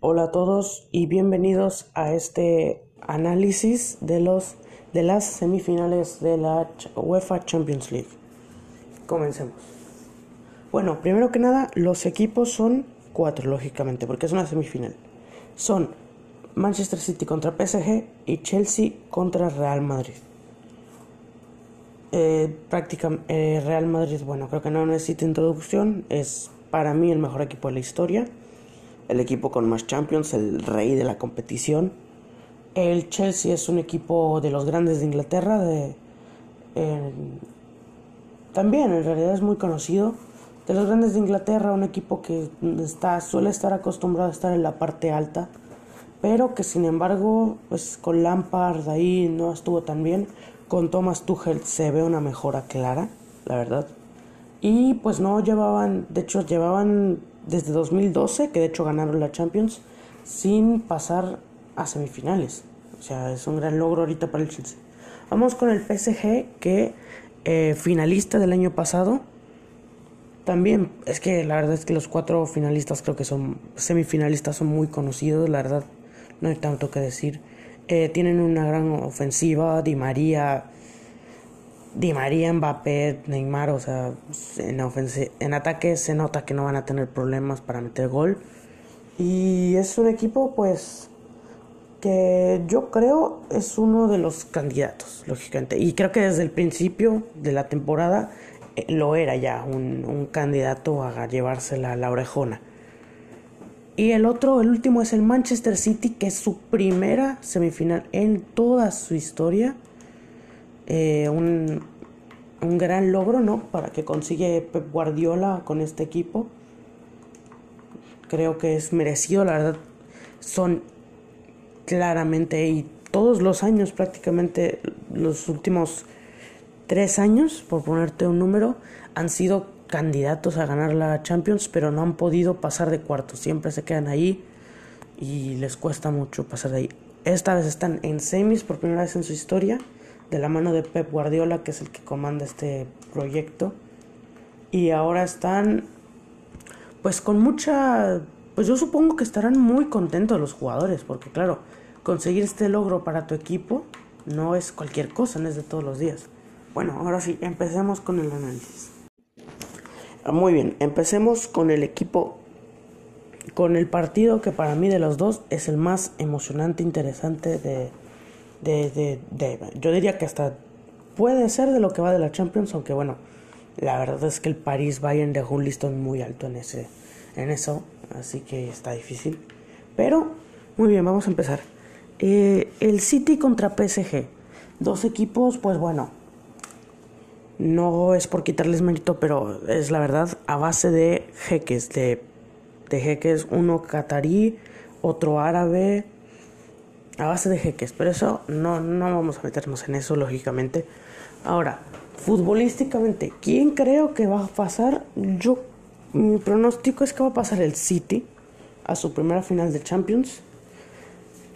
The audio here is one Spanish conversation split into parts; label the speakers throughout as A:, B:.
A: Hola a todos y bienvenidos a este análisis de los de las semifinales de la UEFA Champions League. Comencemos. Bueno, primero que nada, los equipos son cuatro, lógicamente, porque es una semifinal. Son Manchester City contra PSG y Chelsea contra Real Madrid. Eh, eh, Real Madrid, bueno, creo que no necesita introducción, es para mí el mejor equipo de la historia, el equipo con más Champions, el rey de la competición. El Chelsea es un equipo de los grandes de Inglaterra, de, también en realidad es muy conocido. De los grandes de Inglaterra, un equipo que está, suele estar acostumbrado a estar en la parte alta, pero que sin embargo, pues con Lampard ahí no estuvo tan bien. Con Thomas Tuchel se ve una mejora clara, la verdad. Y pues no llevaban, de hecho llevaban desde 2012, que de hecho ganaron la Champions, sin pasar a semifinales. O sea, es un gran logro ahorita para el Chelsea. Vamos con el PSG, que eh, finalista del año pasado. También, es que la verdad es que los cuatro finalistas creo que son semifinalistas, son muy conocidos, la verdad no hay tanto que decir. Eh, tienen una gran ofensiva, Di María, Di María, Mbappé, Neymar, o sea, en, en ataque se nota que no van a tener problemas para meter gol. Y es un equipo, pues, que yo creo es uno de los candidatos, lógicamente. Y creo que desde el principio de la temporada eh, lo era ya, un, un candidato a llevársela la orejona. Y el otro, el último es el Manchester City, que es su primera semifinal en toda su historia. Eh, un, un, gran logro, ¿no? Para que consigue Pep Guardiola con este equipo. Creo que es merecido, la verdad. Son claramente y todos los años, prácticamente los últimos tres años, por ponerte un número, han sido candidatos a ganar la Champions, pero no han podido pasar de cuartos. Siempre se quedan ahí y les cuesta mucho pasar de ahí. Esta vez están en semis por primera vez en su historia, de la mano de Pep Guardiola, que es el que comanda este proyecto. Y ahora están, pues con mucha, pues yo supongo que estarán muy contentos los jugadores, porque claro, conseguir este logro para tu equipo no es cualquier cosa, no es de todos los días. Bueno, ahora sí, empecemos con el análisis. Ah, muy bien, empecemos con el equipo, con el partido que para mí de los dos es el más emocionante, interesante de, de, de, yo diría que hasta puede ser de lo que va de la Champions, aunque bueno, la verdad es que el Paris Bayern dejó un listón muy alto en ese, en eso, así que está difícil. Pero, muy bien, vamos a empezar. Eh, el City contra PSG, dos equipos, pues bueno, no es por quitarles mérito, pero es la verdad, a base de jeques, de, de jeques, uno catarí, otro árabe, a base de jeques, pero eso no, no vamos a meternos en eso, lógicamente. Ahora, futbolísticamente, ¿quién creo que va a pasar? Yo, mi pronóstico es que va a pasar el City a su primera final de Champions.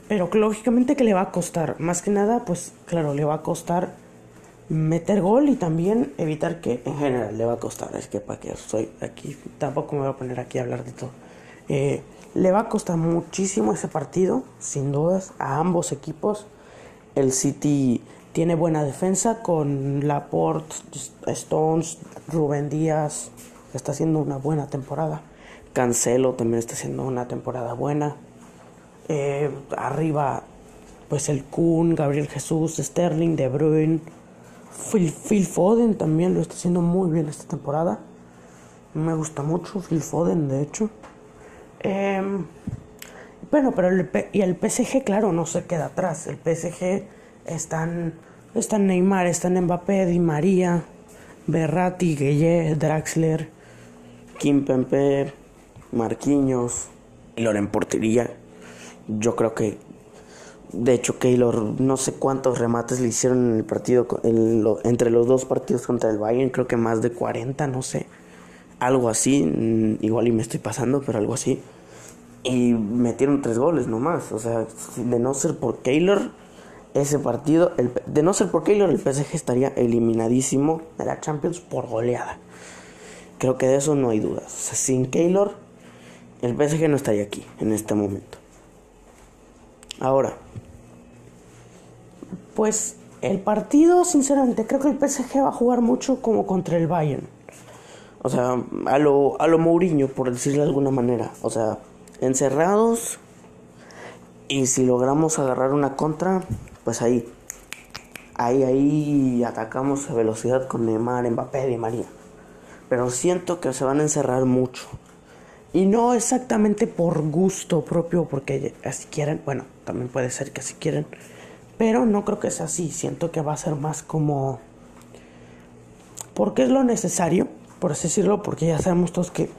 A: Pero lógicamente que le va a costar, más que nada, pues claro, le va a costar meter gol y también evitar que en general le va a costar. Es que para que estoy aquí, tampoco me voy a poner aquí a hablar de todo. Eh, le va a costar muchísimo ese partido, sin dudas, a ambos equipos. El City tiene buena defensa con Laporte, Stones, Rubén Díaz, está haciendo una buena temporada. Cancelo también está haciendo una temporada buena. Eh, arriba, pues el Kun, Gabriel Jesús, Sterling, De Bruyne. Phil, Foden también lo está haciendo muy bien esta temporada. Me gusta mucho Phil Foden, de hecho. Em, bueno, pero el, y el PSG, claro, no se queda atrás. El PSG están, están Neymar, están Mbappé, Di María, Berratti, Gueye, Draxler, Kim Pempe, Marquinhos, y Loren Portería. Yo creo que de hecho, Keylor, no sé cuántos remates le hicieron en el partido, entre los dos partidos contra el Bayern, creo que más de 40, no sé. Algo así, mm, igual y me estoy pasando, pero algo así. Y metieron tres goles nomás. O sea, de no ser por Keylor, ese partido, el, de no ser por Keylor, el PSG estaría eliminadísimo de la Champions por goleada. Creo que de eso no hay dudas. sin Keylor, el PSG no estaría aquí en este momento. Ahora, pues el partido, sinceramente, creo que el PSG va a jugar mucho como contra el Bayern. O sea, a lo, a lo Mourinho, por decirlo de alguna manera. O sea, encerrados. Y si logramos agarrar una contra, pues ahí. Ahí, ahí atacamos a velocidad con Neymar, Mbappé y María. Pero siento que se van a encerrar mucho. Y no exactamente por gusto propio, porque así quieren. Bueno, también puede ser que así quieren. Pero no creo que sea así. Siento que va a ser más como... Porque es lo necesario, por así decirlo, porque ya sabemos todos que,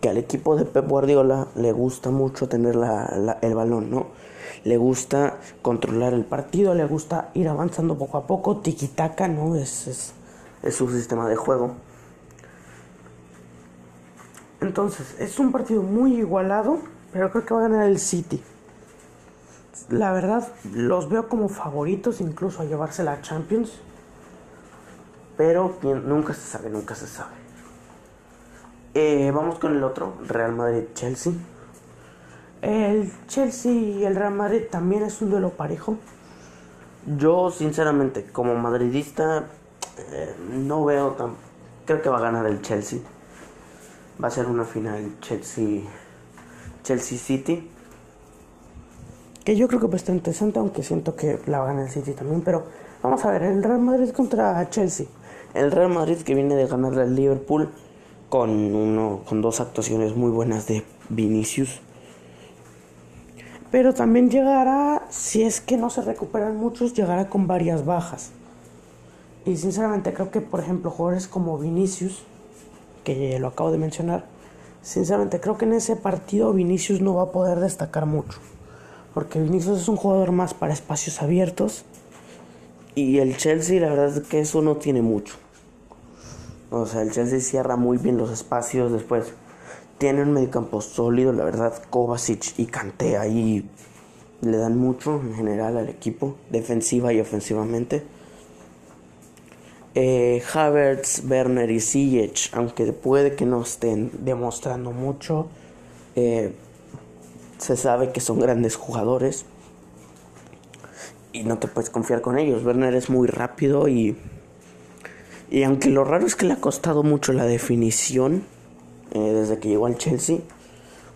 A: que al equipo de Pep Guardiola le gusta mucho tener la, el balón, ¿no? Le gusta controlar el partido, le gusta ir avanzando poco a poco, tiki-taka, ¿no? Es, es, es su sistema de juego. Entonces, es un partido muy igualado, pero creo que va a ganar el City la verdad los veo como favoritos incluso a llevarse la Champions. Pero nunca se sabe, nunca se sabe. Eh, vamos con el otro, Real Madrid-Chelsea. El Chelsea y el Real Madrid también es un duelo parejo. Yo sinceramente como madridista eh, no veo tan... Creo que va a ganar el Chelsea. Va a ser una final Chelsea Chelsea City que yo creo que va a estar interesante, aunque siento que la va a ganar el City también. Pero vamos a ver, el Real Madrid contra Chelsea. El Real Madrid que viene de ganarle al Liverpool con, uno, con dos actuaciones muy buenas de Vinicius. Pero también llegará, si es que no se recuperan muchos, llegará con varias bajas. Y sinceramente creo que, por ejemplo, jugadores como Vinicius, que lo acabo de mencionar, sinceramente creo que en ese partido Vinicius no va a poder destacar mucho porque Vinicius es un jugador más para espacios abiertos y el Chelsea la verdad es que eso no tiene mucho. O sea, el Chelsea cierra muy bien los espacios después. Tiene un mediocampo sólido, la verdad, Kovacic y Kanté ahí le dan mucho en general al equipo, defensiva y ofensivamente. Eh, Havertz, Werner y Ziyech, aunque puede que no estén demostrando mucho, eh, se sabe que son grandes jugadores y no te puedes confiar con ellos. Werner es muy rápido y y aunque lo raro es que le ha costado mucho la definición eh, desde que llegó al Chelsea,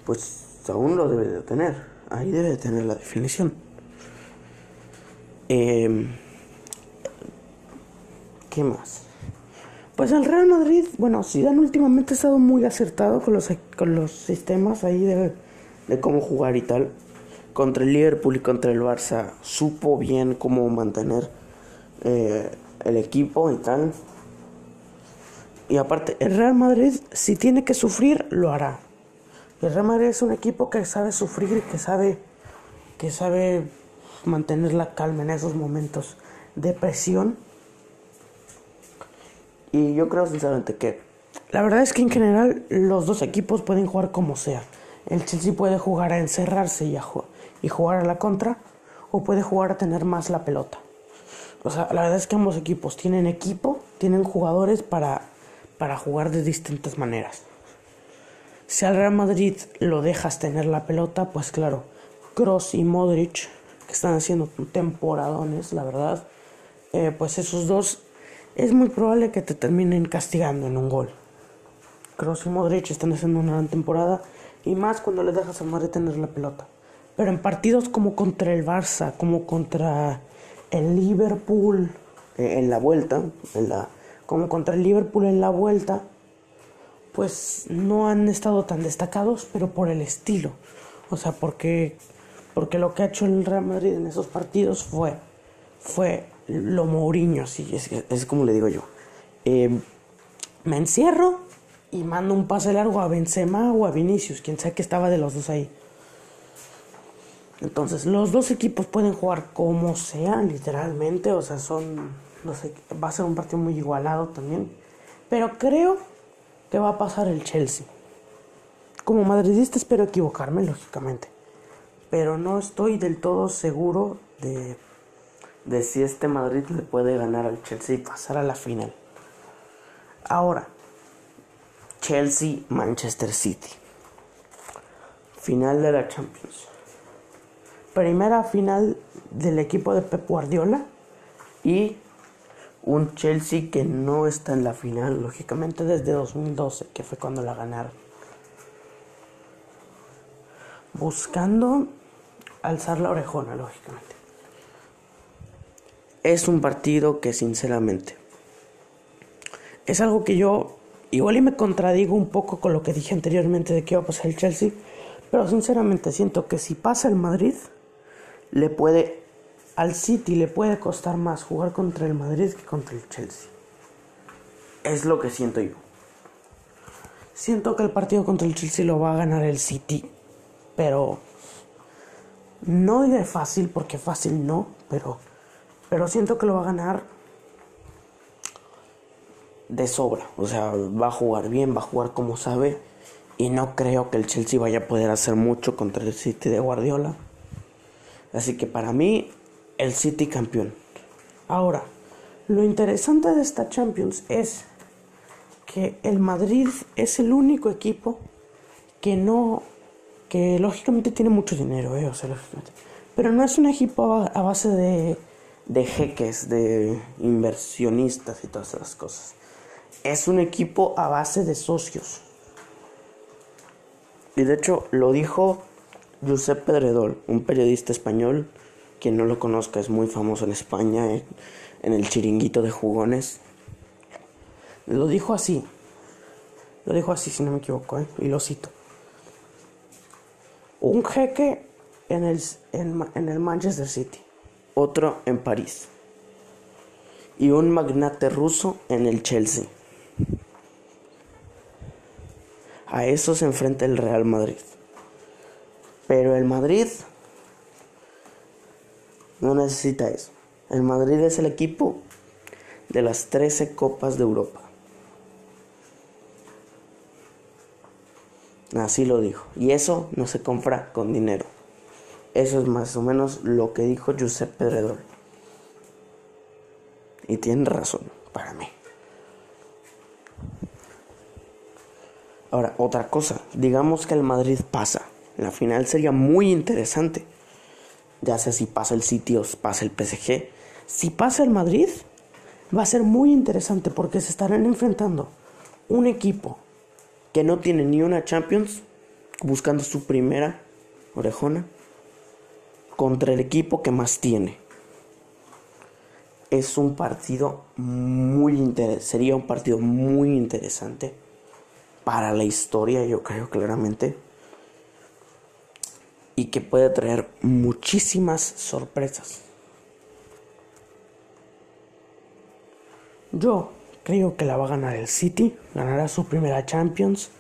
A: pues aún lo debe de tener. Ahí debe de tener la definición. Em, ¿Qué más? Pues el Real Madrid, bueno, Zidane últimamente ha estado muy acertado con los, con los sistemas ahí de de cómo jugar y tal. Contra el Liverpool y contra el Barça supo bien cómo mantener eh, el equipo y tal. Y aparte, el Real Madrid, si tiene que sufrir, lo hará. El Real Madrid es un equipo que sabe sufrir y que sabe, que sabe mantener la calma en esos momentos de presión. Y yo creo sinceramente que la verdad es que en general los dos equipos pueden jugar como sea. El Chelsea puede jugar a encerrarse y, a y jugar a la contra o puede jugar a tener más la pelota. O sea, la verdad es que ambos equipos tienen equipo, tienen jugadores para, para jugar de distintas maneras. Si al Real Madrid lo dejas tener la pelota, pues claro, Cross y Modric, que están haciendo temporadones, la verdad, eh, pues esos dos es muy probable que te terminen castigando en un gol. Cross y Modric están haciendo una gran temporada y más cuando le dejas a Madrid tener la pelota. Pero en partidos como contra el Barça, como contra el Liverpool eh, en la vuelta, en la, como contra el Liverpool en la vuelta, pues no han estado tan destacados, pero por el estilo. O sea, porque, porque lo que ha hecho el Real Madrid en esos partidos fue, fue lo Mourinho, sí, es, es como le digo yo. Eh, me encierro y manda un pase largo a Benzema o a Vinicius, quien sea que estaba de los dos ahí. Entonces, los dos equipos pueden jugar como sea, literalmente, o sea, son, no sé, va a ser un partido muy igualado también, pero creo que va a pasar el Chelsea. Como madridista espero equivocarme, lógicamente, pero no estoy del todo seguro de, de si este Madrid le puede ganar al Chelsea y pasar a la final. Ahora, Chelsea, Manchester City. Final de la Champions. Primera final del equipo de Pep Guardiola y un Chelsea que no está en la final, lógicamente desde 2012, que fue cuando la ganaron. Buscando alzar la orejona, lógicamente. Es un partido que sinceramente es algo que yo igual y me contradigo un poco con lo que dije anteriormente de que iba a pasar el Chelsea, pero sinceramente siento que si pasa el Madrid, le puede al City le puede costar más jugar contra el Madrid que contra el Chelsea. Es lo que siento yo. Siento que el partido contra el Chelsea lo va a ganar el City, pero no diré fácil porque fácil no, pero pero siento que lo va a ganar de sobra, o sea, va a jugar bien, va a jugar como sabe y no creo que el Chelsea vaya a poder hacer mucho contra el City de Guardiola. Así que para mí el City campeón. Ahora, lo interesante de esta Champions es que el Madrid es el único equipo que no, que lógicamente tiene mucho dinero, eh, o sea, pero no es un equipo a base de, de jeques, de inversionistas y todas esas cosas. Es un equipo a base de socios. Y de hecho lo dijo Josep Pedredol, un periodista español quien no lo conozca, es muy famoso en España, en, el chiringuito de jugones. Lo dijo así. Lo dijo así, si no me equivoco, ¿eh? y lo cito. Un jeque en el, en el Manchester City, otro en París, y un magnate ruso en el Chelsea. A eso se enfrenta el Real Madrid. Pero el Madrid no necesita eso. El Madrid es el equipo de las 13 copas de Europa. Así lo dijo. Y eso no se compra con dinero. Eso es más o menos lo que dijo Josep Pedredor. Y tiene razón, para mí. Ahora, otra cosa. Digamos que el Madrid pasa. La final sería muy interesante ya sea si pasa el City o pasa el PSG. Si pasa el Madrid, va a ser muy interesante porque se estarán enfrentando un equipo que no tiene ni una Champions, buscando su primera orejona, contra el equipo que más tiene. Es un partido muy interesante, sería un partido muy interesante para la historia, yo creo claramente y que puede traer muchísimas sorpresas. Yo creo que la va a ganar el City, ganará su primera Champions.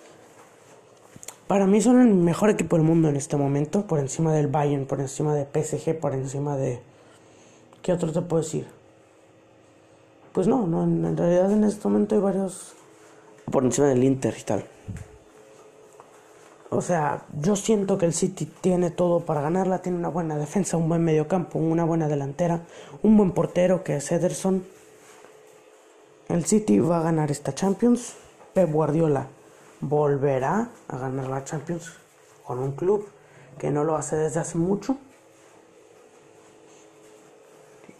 A: Para mí son el mejor equipo del mundo en este momento, por encima del Bayern, por encima de PSG, por encima de... ¿Qué otro te puedo decir? Pues no, no en realidad en este momento hay varios... Por encima del Inter y tal. O sea, yo siento que el City tiene todo para ganarla, tiene una buena defensa, un buen mediocampo, una buena delantera, un buen portero que es Ederson. El City va a ganar esta Champions. Pep Guardiola volverá a ganar la Champions con un club que no lo hace desde hace mucho.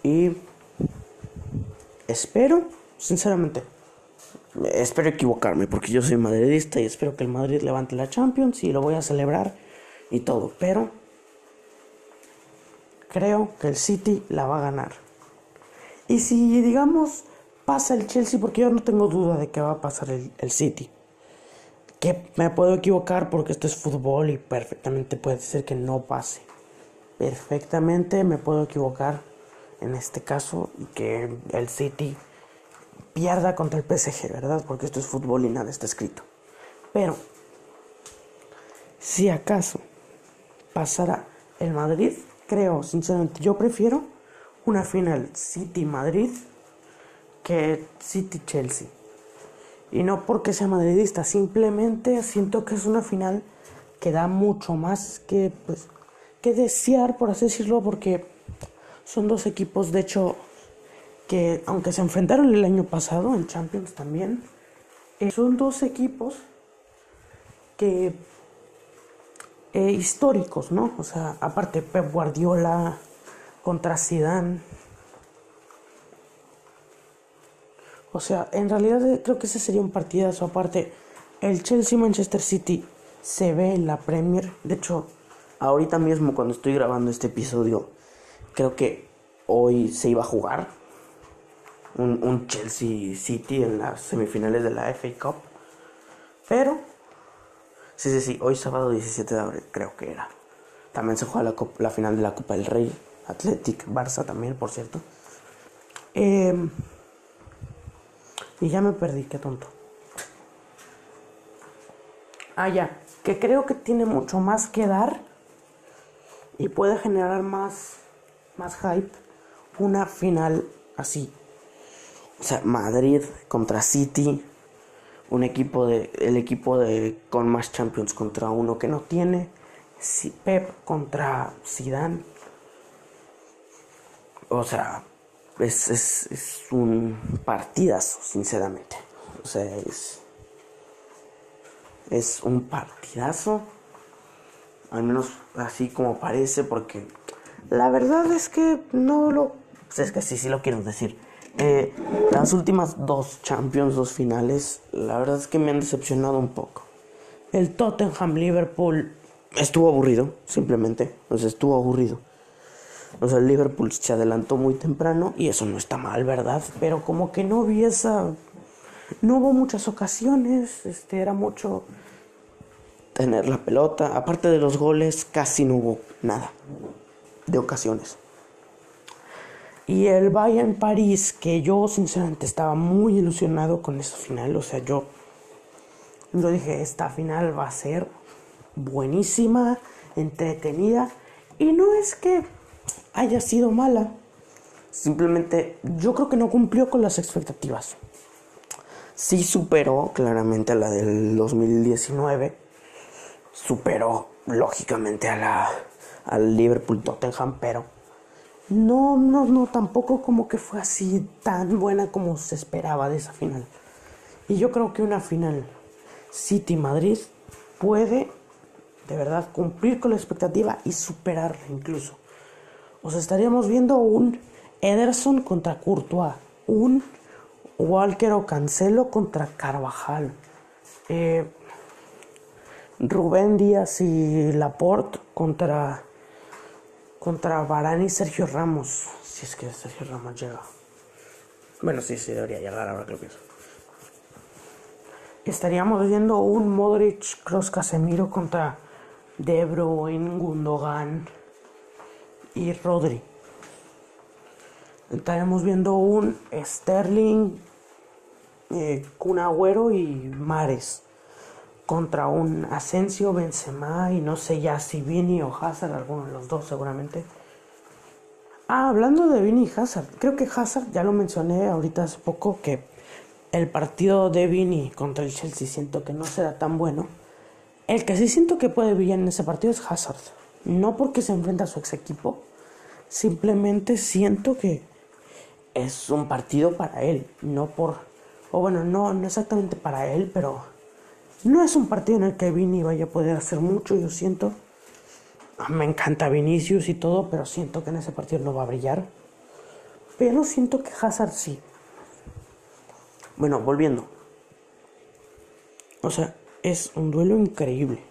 A: Y espero, sinceramente, espero equivocarme porque yo soy madridista y espero que el Madrid levante la Champions y lo voy a celebrar y todo, pero creo que el City la va a ganar. Y si digamos pasa el Chelsea, porque yo no tengo duda de que va a pasar el, City, que me puedo equivocar porque esto es fútbol y perfectamente puede ser que no pase. Perfectamente me puedo equivocar en este caso y que el City pierda contra el PSG, ¿verdad? Porque esto es fútbol y nada está escrito. Pero, si acaso pasara el Madrid, creo, sinceramente, yo prefiero una final City-Madrid que City-Chelsea. Y no porque sea madridista, simplemente siento que es una final que da mucho más que, pues, que desear, por así decirlo, porque son dos equipos, de hecho, que aunque se enfrentaron el año pasado en Champions también, eh, son dos equipos que eh, históricos, ¿no? O sea, aparte Pep Guardiola contra Zidane. O sea, en realidad eh, creo que ese sería un partidazo. Aparte, el Chelsea-Manchester City se ve en la Premier. De hecho, ahorita mismo cuando estoy grabando este episodio, creo que hoy se iba a jugar un, Chelsea City en las semifinales de la FA Cup. Pero, sí, sí, sí, hoy sábado 17 de abril creo que era. También se juega la, final de la Copa del Rey. Athletic Barça también, por cierto. Eh, y ya me perdí, qué tonto. Ah, ya, que creo que tiene mucho más que dar y puede generar más, más hype una final así. O sea, Madrid contra City, un equipo de el equipo de con más Champions contra uno que no tiene, Pep contra Zidane. O sea, es, es, es un partidazo, sinceramente. O sea, es es un partidazo. Al menos así como parece, porque la verdad es que no lo. Es que sí, sí lo quiero decir. Eh, las últimas dos Champions, dos finales, la verdad es que me han decepcionado un poco. El Tottenham Liverpool estuvo aburrido, simplemente. O sea, estuvo aburrido. O sea, el Liverpool se adelantó muy temprano y eso no está mal, ¿verdad? Pero como que no vi esa no hubo muchas ocasiones, este, era mucho tener la pelota. Aparte de los goles, casi no hubo nada de ocasiones. Y el Bayern París, que yo sinceramente estaba muy ilusionado con esa final, o sea, yo, yo dije, esta final va a ser buenísima, entretenida, y no es que haya sido mala, simplemente yo creo que no cumplió con las expectativas sí superó claramente a la del 2019. Superó lógicamente a la al Liverpool Tottenham, pero no, no, no, tampoco como que fue así tan buena como se esperaba de esa final. Y yo creo que una final City Madrid puede de verdad cumplir con la expectativa y superarla incluso. O sea, estaríamos viendo un Ederson contra Courtois, un Walker o Cancelo contra Carvajal. Eh, Rubén Díaz y Laporte contra contra Varane y Sergio Ramos. Si es que Sergio Ramos llega. Bueno, sí, sí debería llegar ahora que lo pienso. Estaríamos viendo un Modric Cross Casemiro contra De Bruyne, Gundogan y Rodri. Estaríamos viendo un Sterling eh, y Mares contra un Asensio, Benzema y no sé ya si Vini o Hazard, alguno de los dos seguramente. Ah, hablando de Vini y Hazard, creo que Hazard, ya lo mencioné ahorita hace poco, que el partido de Vini contra el Chelsea siento que no será tan bueno. El que sí siento que puede brillar en ese partido es Hazard. No porque se enfrenta a su ex equipo, simplemente siento que es un partido para él, no por o bueno, no, no exactamente para él, pero no es un partido en el que Vini vaya a poder hacer mucho, yo siento. Me encanta Vinicius y todo, pero siento que en ese partido no va a brillar. Pero siento que Hazard sí. Bueno, volviendo. O sea, es un duelo increíble.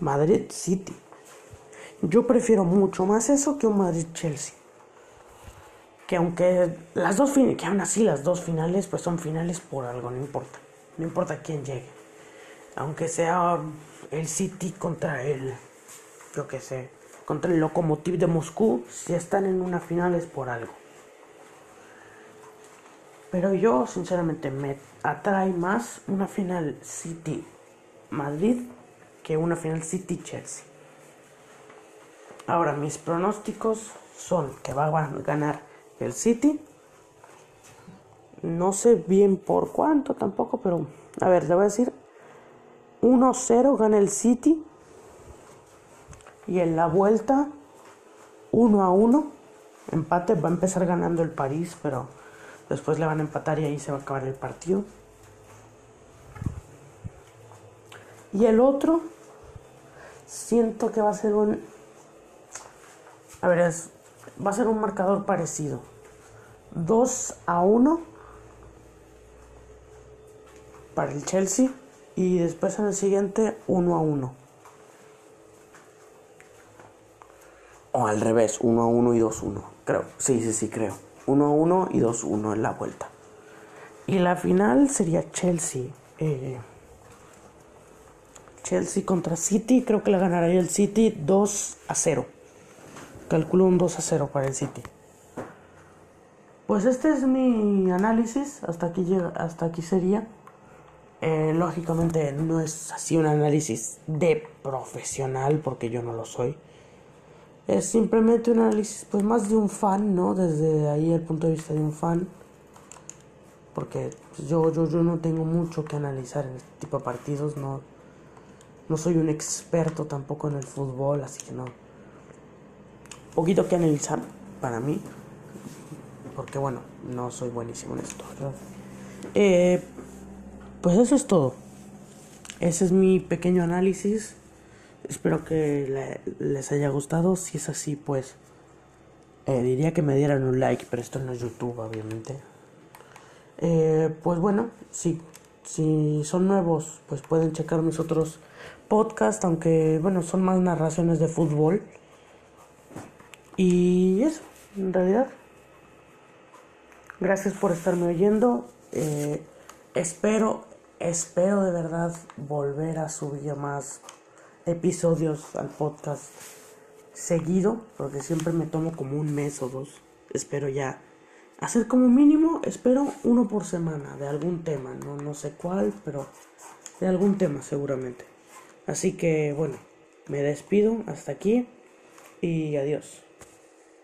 A: Madrid City. Yo prefiero mucho más eso que un Madrid Chelsea que aunque las dos que aún así las dos finales pues son finales por algo, no importa, no importa quién llegue, aunque sea el City contra el, yo que sé, contra el Lokomotiv de Moscú, si están en una final es por algo. Pero yo sinceramente me atrae más una final City Madrid que una final City Chelsea. Ahora mis pronósticos son que va a ganar el City. No sé bien por cuánto tampoco, pero a ver, le voy a decir 1-0 gana el City. Y en la vuelta 1 1. Empate va a empezar ganando el París, pero después le van a empatar y ahí se va a acabar el partido. Y el otro siento que va a ser un... A ver, va a ser un marcador parecido. 2 a 1 para el Chelsea y después en el siguiente 1 a 1. O al revés, 1 a 1 y 2 a 1. Creo, sí, sí, sí, creo. 1 a 1 y 2 a 1 en la vuelta. Y la final sería Chelsea. Eh, Chelsea contra City. Creo que la ganaría el City 2 a 0. Calculo un 2 a 0 para el City. Pues este es mi análisis. Hasta aquí, llega, hasta aquí sería. Eh, lógicamente no es así un análisis de profesional porque yo no lo soy. Es simplemente un análisis pues más de un fan, ¿no? Desde ahí el punto de vista de un fan. Porque pues, yo, yo, yo no tengo mucho que analizar en este tipo de partidos, no, no soy un experto tampoco en el fútbol, así que no. Poquito que analizar para mí, porque bueno, no soy buenísimo en esto, ¿verdad? Eh, pues eso es todo. Ese es mi pequeño análisis. Espero que les haya gustado. Si es así, pues eh, diría que me dieran un like, pero esto no es YouTube, obviamente. Eh, pues bueno, sí, si son nuevos, pues pueden checar mis otros podcasts, aunque bueno, son más narraciones de fútbol. Y eso, en realidad. Gracias por estarme oyendo. Eh, espero Espero de verdad volver a subir más episodios al podcast seguido, porque siempre me tomo como un mes o dos. Espero ya hacer como mínimo, espero uno por semana de algún tema, no, no sé cuál, pero de algún tema seguramente. Así que bueno, me despido hasta aquí y adiós.